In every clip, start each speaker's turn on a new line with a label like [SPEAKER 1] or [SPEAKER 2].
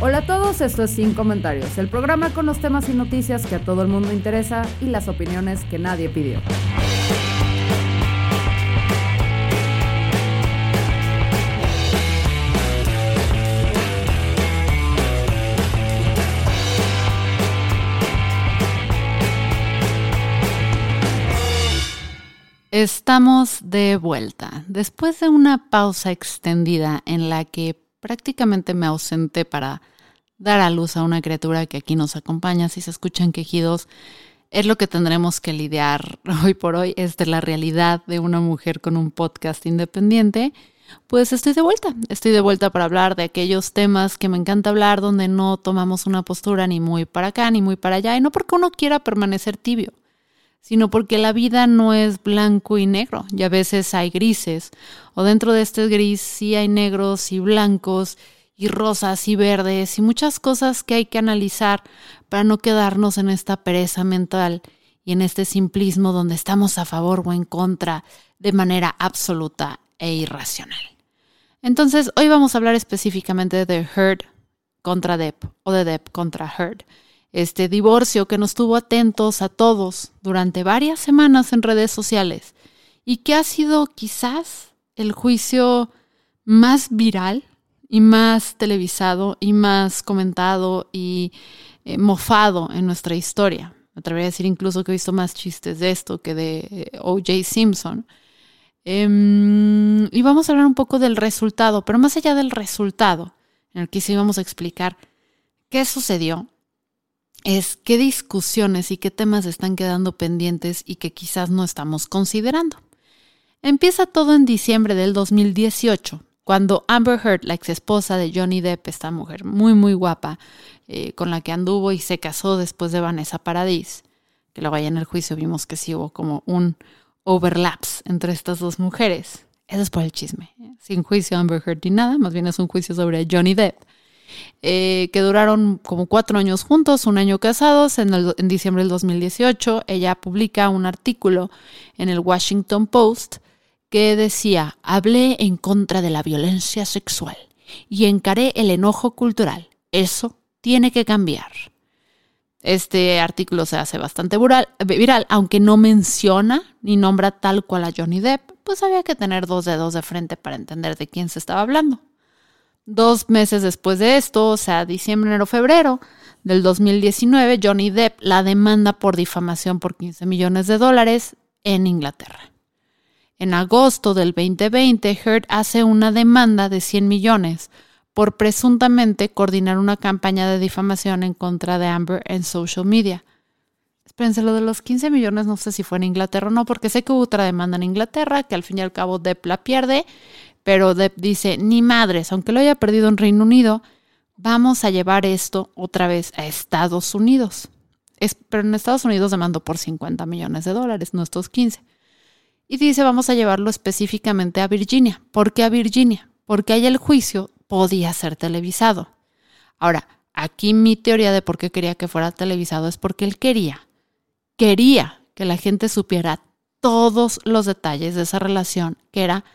[SPEAKER 1] Hola a todos, esto es Sin Comentarios, el programa con los temas y noticias que a todo el mundo interesa y las opiniones que nadie pidió. Estamos de vuelta. Después de una pausa extendida en la que prácticamente me ausenté para dar a luz a una criatura que aquí nos acompaña, si se escuchan quejidos, es lo que tendremos que lidiar hoy por hoy, es de la realidad de una mujer con un podcast independiente. Pues estoy de vuelta, estoy de vuelta para hablar de aquellos temas que me encanta hablar donde no tomamos una postura ni muy para acá ni muy para allá, y no porque uno quiera permanecer tibio, sino porque la vida no es blanco y negro, y a veces hay grises, o dentro de este gris sí hay negros y blancos, y rosas y verdes, y muchas cosas que hay que analizar para no quedarnos en esta pereza mental y en este simplismo donde estamos a favor o en contra de manera absoluta e irracional. Entonces, hoy vamos a hablar específicamente de Heard contra Depp o de Depp contra Heard este divorcio que nos tuvo atentos a todos durante varias semanas en redes sociales y que ha sido quizás el juicio más viral y más televisado y más comentado y eh, mofado en nuestra historia. Me atrevería a decir incluso que he visto más chistes de esto que de eh, O.J. Simpson. Em, y vamos a hablar un poco del resultado, pero más allá del resultado, en el que sí vamos a explicar qué sucedió, es qué discusiones y qué temas están quedando pendientes y que quizás no estamos considerando. Empieza todo en diciembre del 2018, cuando Amber Heard, la ex esposa de Johnny Depp, esta mujer muy muy guapa, eh, con la que anduvo y se casó después de Vanessa Paradis, que luego allá en el juicio vimos que sí hubo como un overlaps entre estas dos mujeres. Eso es por el chisme, sin juicio Amber Heard ni nada, más bien es un juicio sobre Johnny Depp. Eh, que duraron como cuatro años juntos, un año casados. En, en diciembre del 2018, ella publica un artículo en el Washington Post que decía, hablé en contra de la violencia sexual y encaré el enojo cultural. Eso tiene que cambiar. Este artículo se hace bastante viral, viral, aunque no menciona ni nombra tal cual a Johnny Depp, pues había que tener dos dedos de frente para entender de quién se estaba hablando. Dos meses después de esto, o sea, diciembre, enero, febrero del 2019, Johnny Depp la demanda por difamación por 15 millones de dólares en Inglaterra. En agosto del 2020, Heard hace una demanda de 100 millones por presuntamente coordinar una campaña de difamación en contra de Amber en social media. Espérense, lo de los 15 millones no sé si fue en Inglaterra o no, porque sé que hubo otra demanda en Inglaterra, que al fin y al cabo Depp la pierde pero Depp dice, ni madres, aunque lo haya perdido en Reino Unido, vamos a llevar esto otra vez a Estados Unidos. Es, pero en Estados Unidos demandó por 50 millones de dólares, no estos 15. Y dice, vamos a llevarlo específicamente a Virginia. ¿Por qué a Virginia? Porque ahí el juicio podía ser televisado. Ahora, aquí mi teoría de por qué quería que fuera televisado es porque él quería, quería que la gente supiera todos los detalles de esa relación que era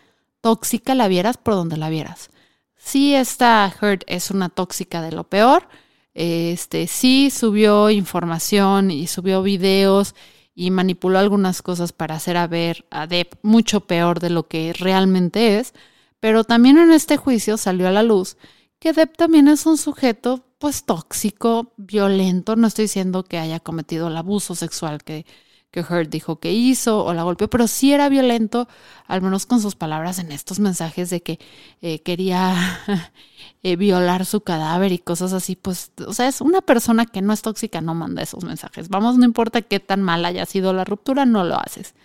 [SPEAKER 1] tóxica la vieras por donde la vieras. Sí, esta Heard es una tóxica de lo peor. Este sí subió información y subió videos y manipuló algunas cosas para hacer a ver a Depp mucho peor de lo que realmente es. Pero también en este juicio salió a la luz que Depp también es un sujeto pues tóxico, violento. No estoy diciendo que haya cometido el abuso sexual que que Heard dijo que hizo o la golpeó, pero sí era violento, al menos con sus palabras en estos mensajes de que eh, quería eh, violar su cadáver y cosas así. Pues, o sea, es una persona que no es tóxica, no manda esos mensajes. Vamos, no importa qué tan mal haya sido la ruptura, no lo haces.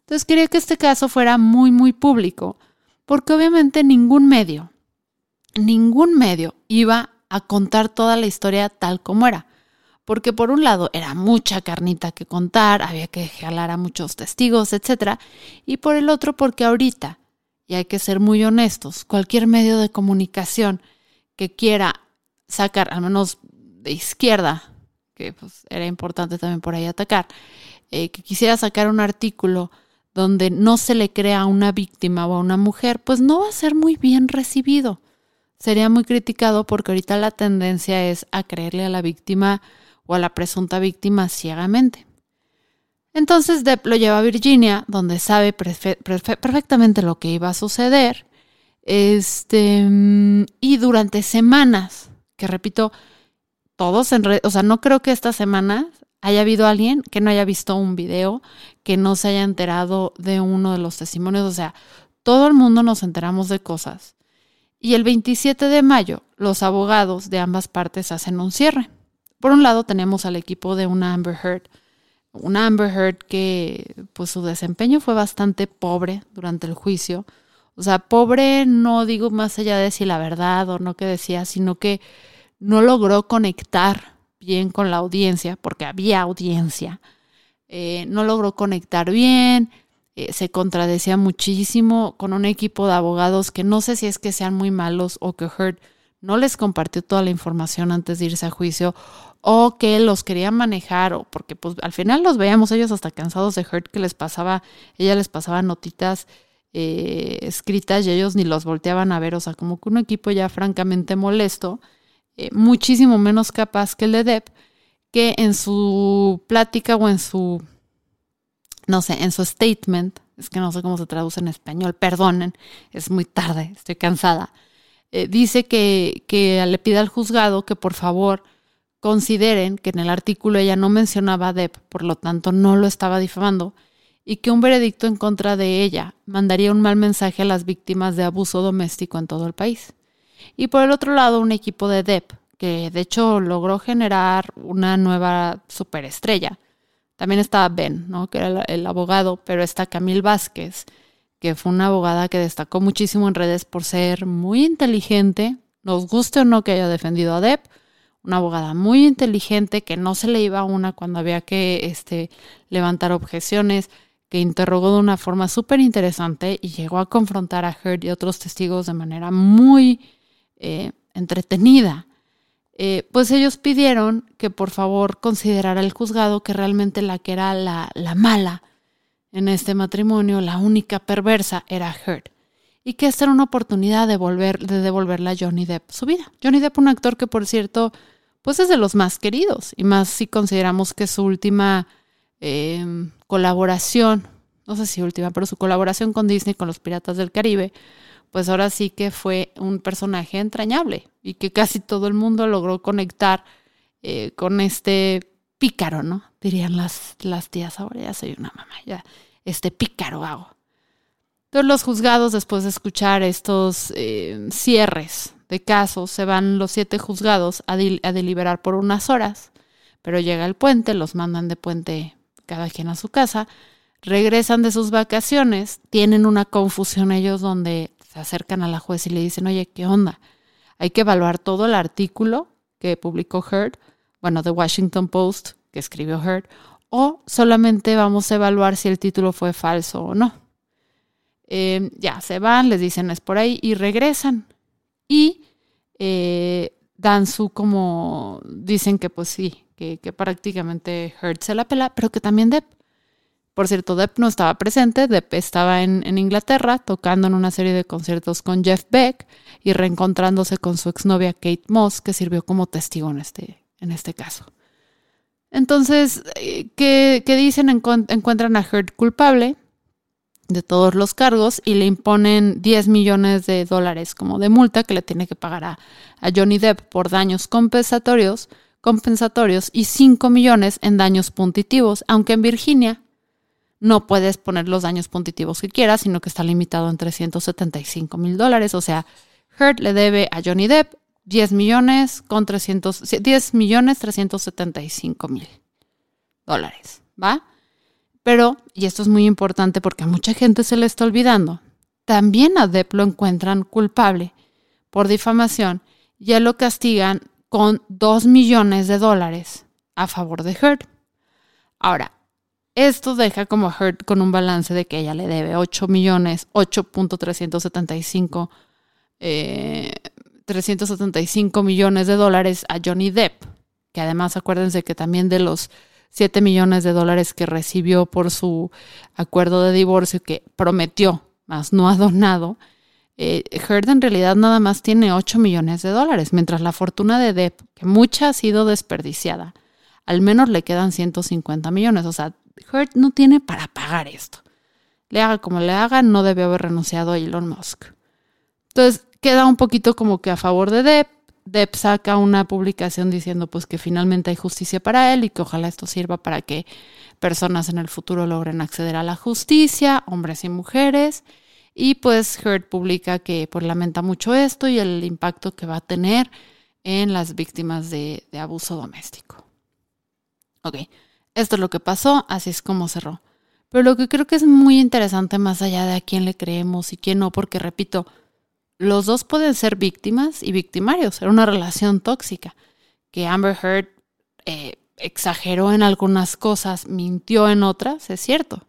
[SPEAKER 1] Entonces quería que este caso fuera muy, muy público, porque obviamente ningún medio, ningún medio iba a contar toda la historia tal como era. Porque por un lado era mucha carnita que contar, había que jalar a muchos testigos, etc. Y por el otro porque ahorita, y hay que ser muy honestos, cualquier medio de comunicación que quiera sacar, al menos de izquierda, que pues, era importante también por ahí atacar, eh, que quisiera sacar un artículo donde no se le crea a una víctima o a una mujer, pues no va a ser muy bien recibido sería muy criticado porque ahorita la tendencia es a creerle a la víctima o a la presunta víctima ciegamente. Entonces Depp lo lleva a Virginia, donde sabe perfectamente lo que iba a suceder. Este, y durante semanas, que repito, todos en red, o sea, no creo que esta semana haya habido alguien que no haya visto un video, que no se haya enterado de uno de los testimonios, o sea, todo el mundo nos enteramos de cosas y el 27 de mayo, los abogados de ambas partes hacen un cierre. Por un lado tenemos al equipo de una Amber Heard, una Amber Heard que pues su desempeño fue bastante pobre durante el juicio. O sea, pobre no digo más allá de si la verdad o no que decía, sino que no logró conectar bien con la audiencia, porque había audiencia. Eh, no logró conectar bien, eh, se contradecía muchísimo con un equipo de abogados que no sé si es que sean muy malos o que Heard no les compartió toda la información antes de irse a juicio o que los quería manejar o porque pues al final los veíamos ellos hasta cansados de Heard que les pasaba, ella les pasaba notitas eh, escritas y ellos ni los volteaban a ver, o sea, como que un equipo ya francamente molesto, eh, muchísimo menos capaz que el de Depp, que en su plática o en su no sé, en su statement, es que no sé cómo se traduce en español, perdonen, es muy tarde, estoy cansada, eh, dice que, que le pide al juzgado que por favor consideren que en el artículo ella no mencionaba a Depp, por lo tanto no lo estaba difamando, y que un veredicto en contra de ella mandaría un mal mensaje a las víctimas de abuso doméstico en todo el país. Y por el otro lado, un equipo de Depp, que de hecho logró generar una nueva superestrella, también estaba Ben, ¿no? que era el, abogado, pero está Camille Vázquez, que fue una abogada que destacó muchísimo en redes por ser muy inteligente, nos guste o no que haya defendido a Depp, una abogada muy inteligente que no se le iba a una cuando había que este, levantar objeciones, que interrogó de una forma súper interesante y llegó a confrontar a Heard y otros testigos de manera muy eh, entretenida. Eh, pues ellos pidieron que por favor considerara el juzgado que realmente la que era la, mala en este matrimonio, la única perversa, era Heard. Y que esta era una oportunidad de, volver, de devolverle a Johnny Depp su vida. Johnny Depp, un actor que por cierto, pues es de los más queridos, y más si consideramos que su última em, colaboración, no sé si última, pero su colaboración con Disney, con los Piratas del Caribe, pues ahora sí que fue un personaje entrañable y que casi todo el mundo logró conectar eh, con este pícaro, ¿no? Dirían las, las tías, ahora ya soy una mamá, ya, este pícaro hago. Entonces los juzgados, después de escuchar estos eh, cierres de casos, se van los siete juzgados a, a deliberar por unas horas, pero llega el puente, los mandan de puente cada quien a su casa, regresan de sus vacaciones, tienen una confusión ellos donde se acercan a la juez y le dicen, oye, ¿qué onda? Hay que evaluar todo el artículo que publicó Heard, bueno, The Washington Post, que escribió Heard, o solamente vamos a evaluar si el título fue falso o no. Em, ya, se van, les dicen es por ahí y regresan. Y eh, dan su como, dicen que pues sí, que, que prácticamente Heard se la pela, pero que también Depp. Por cierto, Depp no estaba presente, Depp estaba en, Inglaterra tocando en una serie de conciertos con Jeff Beck y reencontrándose con su exnovia Kate Moss, que sirvió como testigo en este, en este caso. Entonces, eh, ¿qué, dicen? encuentran a Heard culpable de todos los cargos y le imponen 10 millones de dólares como de multa que le tiene que pagar a, Johnny Depp por daños compensatorios, compensatorios y 5 millones en daños puntitivos, aunque en Virginia no puedes poner los daños puntitivos que quieras, sino que está limitado en 375 mil dólares. O sea, Heard le debe a Johnny Depp 10 millones con 300, 10 millones 375 mil dólares, ¿va? Pero, y esto es muy importante porque a mucha gente se le está olvidando, también a Depp lo encuentran culpable por difamación y ya lo castigan con 2 millones de dólares a favor de Heard. Ahora, esto deja como a Heard con un balance de que ella le debe 8 millones, 8.375 eh, 375 millones de dólares a Johnny Depp, que además acuérdense que también de los 7 millones de dólares que recibió por su acuerdo de divorcio que prometió, más no ha donado, eh, Heard en realidad nada más tiene 8 millones de dólares, mientras la fortuna de Depp, que mucha ha sido desperdiciada, al menos le quedan 150 millones. O sea, Heard no tiene para pagar esto. Le haga como le haga, no debe haber renunciado a Elon Musk. Entonces, queda un poquito como que a favor de Depp. Depp saca una publicación diciendo pues que finalmente hay justicia para él y que ojalá esto sirva para que personas en el futuro logren acceder a la justicia, hombres y mujeres. Y pues Heard publica que pues lamenta mucho esto y el impacto que va a tener en las víctimas de, de abuso doméstico. Ok, esto es lo que pasó, así es como cerró. Pero lo que creo que es muy interesante más allá de a quién le creemos y quién no, porque repito, los dos pueden ser víctimas y victimarios. Era una relación tóxica que Amber Heard eh, exageró en algunas cosas, mintió en otras, es cierto.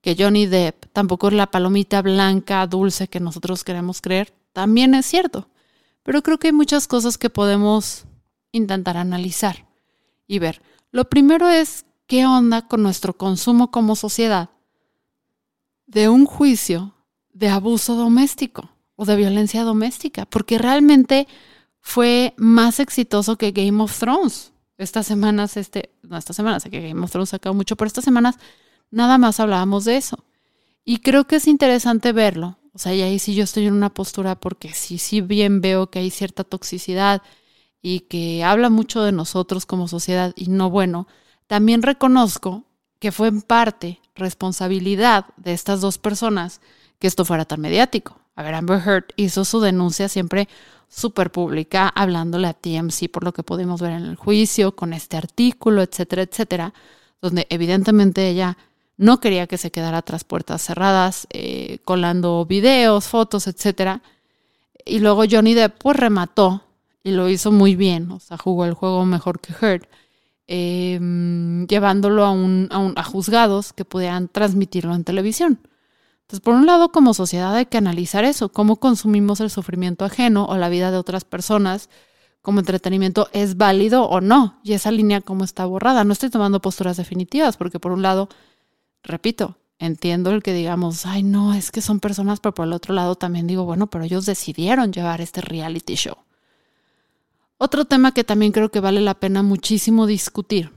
[SPEAKER 1] Que Johnny Depp tampoco es la palomita blanca, dulce que nosotros queremos creer, también es cierto. Pero creo que hay muchas cosas que podemos intentar analizar y ver. Lo primero es qué onda con nuestro consumo como sociedad de un juicio de abuso doméstico o de violencia doméstica, porque realmente fue más exitoso que Game of Thrones. Estas semanas, este, no estas semanas, que Game of Thrones sacado mucho, pero estas semanas nada más hablábamos de eso. Y creo que es interesante verlo. O sea, y ahí sí yo estoy en una postura porque sí, sí bien veo que hay cierta toxicidad y que habla mucho de nosotros como sociedad y no bueno, también reconozco que fue en parte responsabilidad de estas dos personas que esto fuera tan mediático. A ver, Amber Heard hizo su denuncia siempre súper pública, hablándole a TMC por lo que pudimos ver en el juicio, con este artículo, etcétera, etcétera, donde evidentemente ella no quería que se quedara tras puertas cerradas, eh, colando videos, fotos, etcétera. Y luego Johnny Depp pues remató y lo hizo muy bien, o sea, jugó el juego mejor que Heard, em, llevándolo a, un, a juzgados que pudieran transmitirlo en televisión. Entonces, por un lado, como sociedad hay que analizar eso, cómo consumimos el sufrimiento ajeno o la vida de otras personas como entretenimiento es válido o no, y esa línea cómo está borrada. No estoy tomando posturas definitivas, porque por un lado, repito, entiendo el que digamos, ay, no, es que son personas, pero por el otro lado también digo, bueno, pero ellos decidieron llevar este reality show. Otro tema que también creo que vale la pena muchísimo discutir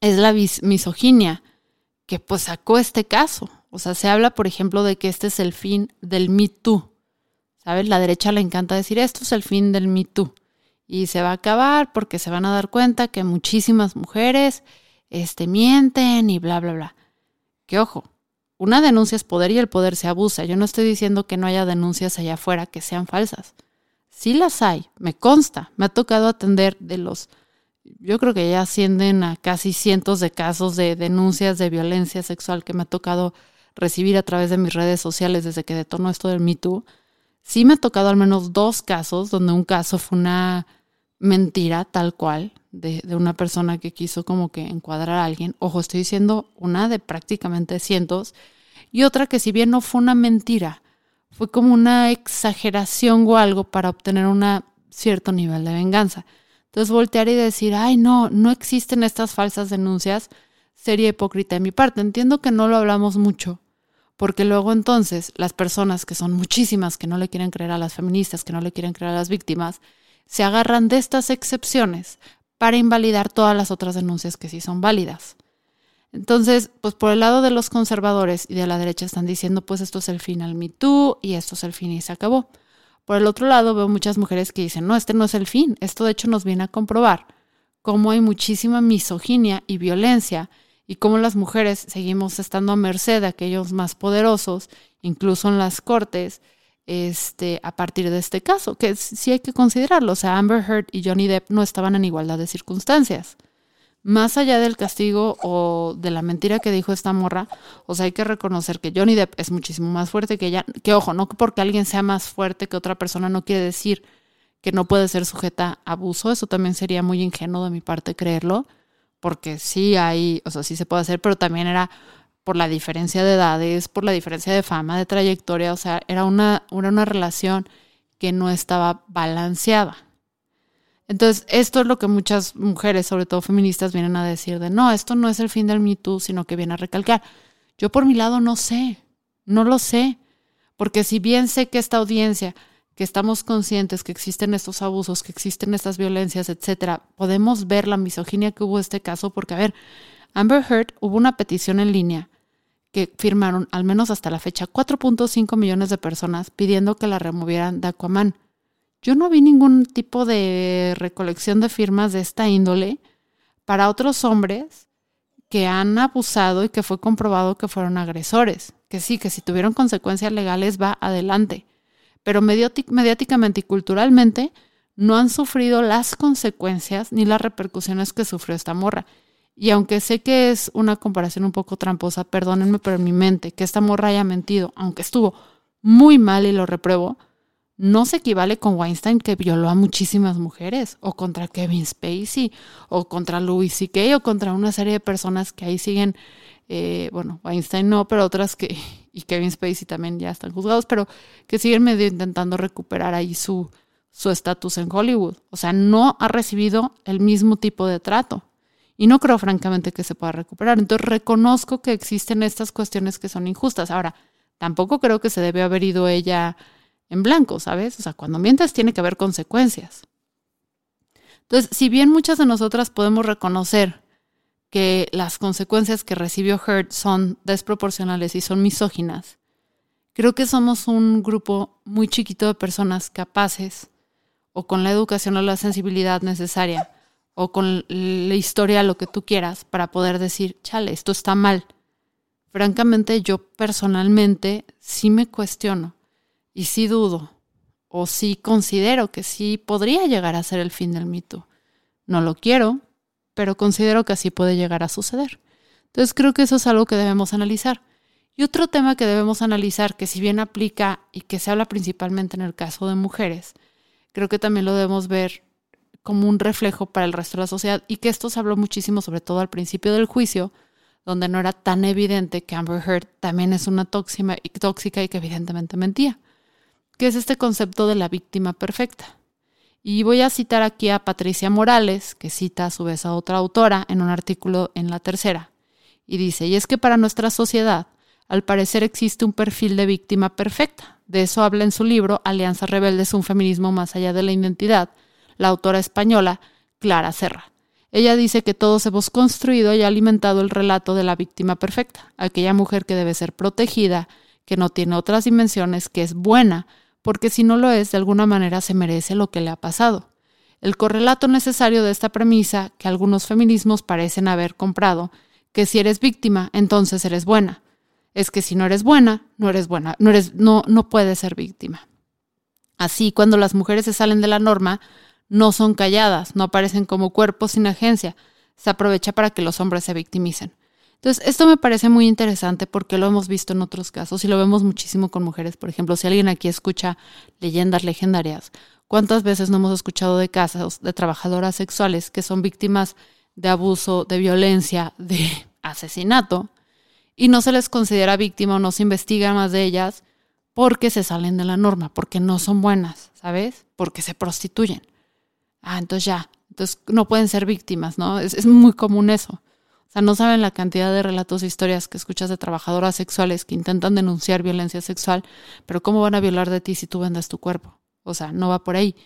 [SPEAKER 1] es la misoginia que pues sacó este caso. O sea, se habla, por ejemplo, de que este es el fin del Me Too. ¿Sabes? La derecha le encanta decir esto es el fin del Me Too. Y se va a acabar porque se van a dar cuenta que muchísimas mujeres este, mienten y bla, bla, bla. Que ojo, una denuncia es poder y el poder se abusa. Yo no estoy diciendo que no haya denuncias allá afuera que sean falsas. Sí las hay, me consta. Me ha tocado atender de los yo creo que ya ascienden a casi cientos de casos de denuncias de violencia sexual que me ha tocado recibir a través de mis redes sociales desde que detonó esto del Me Too, sí me ha tocado al menos dos casos donde un caso fue una mentira tal cual de, de, una persona que quiso como que encuadrar a alguien. Ojo, estoy diciendo una de prácticamente cientos y otra que si bien no fue una mentira, fue como una exageración o algo para obtener un cierto nivel de venganza. Entonces voltear y decir, ay no, no existen estas falsas denuncias, sería hipócrita de mi parte. Entiendo que no lo hablamos mucho, porque luego entonces las personas, que son muchísimas, que no le quieren creer a las feministas, que no le quieren creer a las víctimas, se agarran de estas excepciones para invalidar todas las otras denuncias que sí son válidas. Entonces, pues por el lado de los conservadores y de la derecha están diciendo, pues esto es el fin al Me Too y esto es el fin y se acabó. Por el otro lado, veo muchas mujeres que dicen, no, este no es el fin. Esto de hecho nos viene a comprobar cómo hay muchísima misoginia y violencia y cómo las mujeres seguimos estando a merced de aquellos más poderosos, incluso en las cortes, este, a partir de este caso, que sí hay que considerarlo. O sea, Amber Heard y Johnny Depp no estaban en igualdad de circunstancias. más allá del castigo o de la mentira que dijo esta morra, o sea, hay que reconocer que Johnny Depp es muchísimo más fuerte que ella, que ojo, no porque alguien sea más fuerte que otra persona no quiere decir que no puede ser sujeta a abuso, eso también sería muy ingenuo de mi parte creerlo, porque sí hay, o sea, sí se puede hacer, pero también era por la diferencia de edades, por la diferencia de fama, de trayectoria, o sea, era una, era una relación que no estaba balanceada. Entonces, esto es lo que muchas mujeres, sobre todo feministas, vienen a decir de, no, esto no es el fin del Me Too, sino que viene a recalcar. Yo por mi lado no sé, no lo sé, porque si bien sé que esta audiencia, que estamos conscientes que existen estos abusos, que existen estas violencias, etcétera, podemos ver la misoginia que hubo en este caso, porque a ver, Amber Heard hubo una petición en línea que firmaron, al menos hasta la fecha, 4.5 millones de personas pidiendo que la removieran de Aquaman. Yo no vi ningún tipo de recolección de firmas de esta índole para otros hombres que han abusado y que fue comprobado que fueron agresores. Que sí, que si tuvieron consecuencias legales va adelante. Pero mediáticamente y culturalmente no han sufrido las consecuencias ni las repercusiones que sufrió esta morra. Y aunque sé que es una comparación un poco tramposa, perdónenme, pero en mi mente, que esta morra haya mentido, aunque estuvo muy mal y lo repruebo, no se equivale con Weinstein que violó a muchísimas mujeres, o contra Kevin Spacey, o contra Louis C.K., o contra una serie de personas que ahí siguen, eh, bueno, Weinstein no, pero otras que, y Kevin Spacey también ya están juzgados, pero que siguen medio intentando recuperar ahí su estatus en Hollywood. O sea, no ha recibido el mismo tipo de trato. Y no creo francamente que se pueda recuperar. Entonces reconozco que existen estas cuestiones que son injustas. Ahora, tampoco creo que se debe haber ido ella en blanco, ¿sabes? O sea, cuando mientes tiene que haber consecuencias. Entonces, si bien muchas de nosotras podemos reconocer que las consecuencias que recibió Heard son desproporcionales y son misóginas, creo que somos un grupo muy chiquito de personas capaces o con la educación o la sensibilidad necesaria o con la historia, lo que tú quieras, para poder decir, chale, esto está mal. Francamente, yo personalmente sí me cuestiono y sí dudo, o sí considero que sí podría llegar a ser el fin del mito. No lo quiero, pero considero que así puede llegar a suceder. Entonces creo que eso es algo que debemos analizar. Y otro tema que debemos analizar, que si bien aplica y que se habla principalmente en el caso de mujeres, creo que también lo debemos ver como un reflejo para el resto de la sociedad y que esto se habló muchísimo, sobre todo al principio del juicio, donde no era tan evidente que Amber Heard también es una tóxica y que evidentemente mentía que es este concepto de la víctima perfecta. Y voy a citar aquí a Patricia Morales, que cita a su vez a otra autora en un artículo en la tercera. Y dice, y es que para nuestra sociedad, al parecer existe un perfil de víctima perfecta. De eso habla en su libro Alianza Rebeldes, un feminismo más allá de la identidad, la autora española Clara Serra. Ella dice que todos hemos construido y alimentado el relato de la víctima perfecta, aquella mujer que debe ser protegida, que no tiene otras dimensiones, que es buena, porque si no lo es, de alguna manera se merece lo que le ha pasado. El correlato necesario de esta premisa que algunos feminismos parecen haber comprado, que si eres víctima, entonces eres buena. Es que si no eres buena, no eres buena, no eres no no puedes ser víctima. Así, cuando las mujeres se salen de la norma, no son calladas, no aparecen como cuerpos sin agencia. Se aprovecha para que los hombres se victimicen. Entonces, esto me parece muy interesante porque lo hemos visto en otros casos y lo vemos muchísimo con mujeres. Por ejemplo, si alguien aquí escucha leyendas legendarias, ¿cuántas veces no hemos escuchado de casos de trabajadoras sexuales que son víctimas de abuso, de violencia, de asesinato y no se les considera víctima o no se investiga más de ellas porque se salen de la norma, porque no son buenas, ¿sabes? Porque se prostituyen. Ah, entonces ya, entonces no pueden ser víctimas, ¿no? Es, es muy común eso. O sea, no saben la cantidad de relatos e historias que escuchas de trabajadoras sexuales que intentan denunciar violencia sexual, pero ¿cómo van a violar de ti si tú vendas tu cuerpo? O sea, no va por ahí.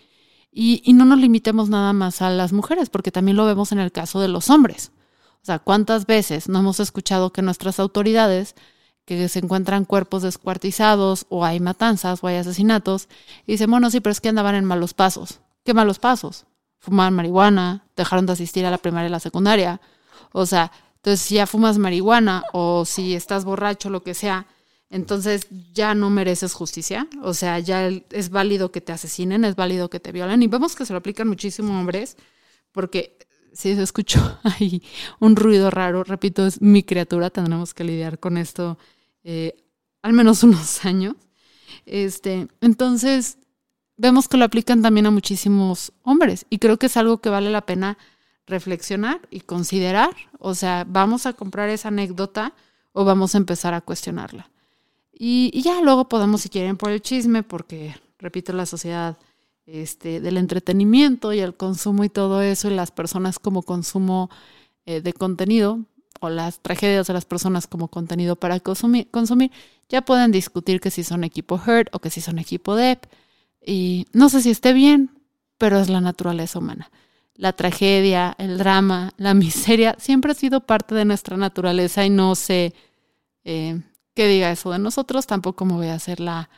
[SPEAKER 1] Y, no nos limitemos nada más a las mujeres, porque también lo vemos en el caso de los hombres. O sea, ¿cuántas veces no hemos escuchado que nuestras autoridades, que se encuentran cuerpos descuartizados o hay matanzas o hay asesinatos, y dicen, bueno, sí, pero es que andaban en malos pasos. ¿Qué malos pasos? Fumaban marihuana, dejaron de asistir a la primaria y la secundaria, o sea, entonces si ya fumas marihuana o si estás borracho, lo que sea, entonces ya no mereces justicia. O sea, ya es válido que te asesinen, es válido que te violen. Y vemos que se lo aplican muchísimo hombres, porque si se escuchó ahí un ruido raro, repito, es mi criatura, tendremos que lidiar con esto eh, al menos unos años. Este, entonces, vemos que lo aplican también a muchísimos hombres y creo que es algo que vale la pena reflexionar y considerar. O sea, ¿vamos a comprar esa anécdota o vamos a empezar a cuestionarla? Y, ya luego podemos, si quieren, por el chisme, porque, repito, la sociedad este, del entretenimiento y el consumo y todo eso, y las personas como consumo eh, de contenido, o las tragedias de las personas como contenido para consumir, consumir, ya pueden discutir que si son equipo Hurt o que si son equipo Depp. Y no sé si esté bien, pero es la naturaleza humana. La tragedia, el drama, la miseria, siempre ha sido parte de nuestra naturaleza y no sé eh, qué diga eso de nosotros. Tampoco me voy a hacer la,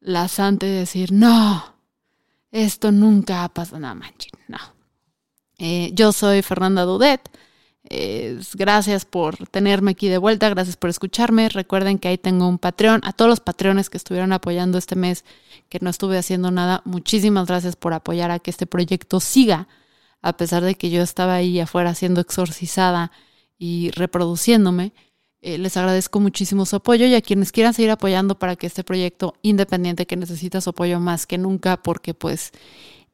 [SPEAKER 1] la santa y decir, no, esto nunca ha pasado, no manches, no. Eh, yo soy Fernanda Dudet. gracias por tenerme aquí de vuelta, gracias por escucharme. Recuerden que ahí tengo un Patreon. A todos los Patreones que estuvieron apoyando este mes, que no estuve haciendo nada, muchísimas gracias por apoyar a que este proyecto siga, a pesar de que yo estaba ahí afuera siendo exorcizada y reproduciéndome. Eh, les agradezco muchísimo su apoyo y a quienes quieran seguir apoyando para que este proyecto independiente que necesita su apoyo más que nunca, porque pues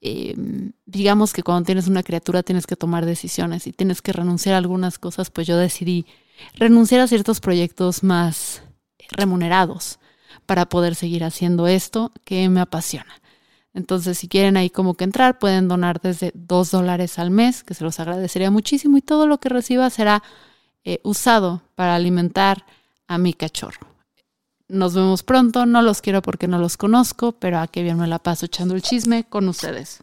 [SPEAKER 1] em, digamos que cuando tienes una criatura tienes que tomar decisiones y tienes que renunciar a algunas cosas, pues yo decidí renunciar a ciertos proyectos más remunerados para poder seguir haciendo esto que me apasiona. Entonces, si quieren ahí como que entrar, pueden donar desde dos dólares al mes, que se los agradecería muchísimo y todo lo que reciba será eh, usado para alimentar a mi cachorro. Nos vemos pronto, no los quiero porque no los conozco, pero a qué bien me la paso echando el chisme con ustedes.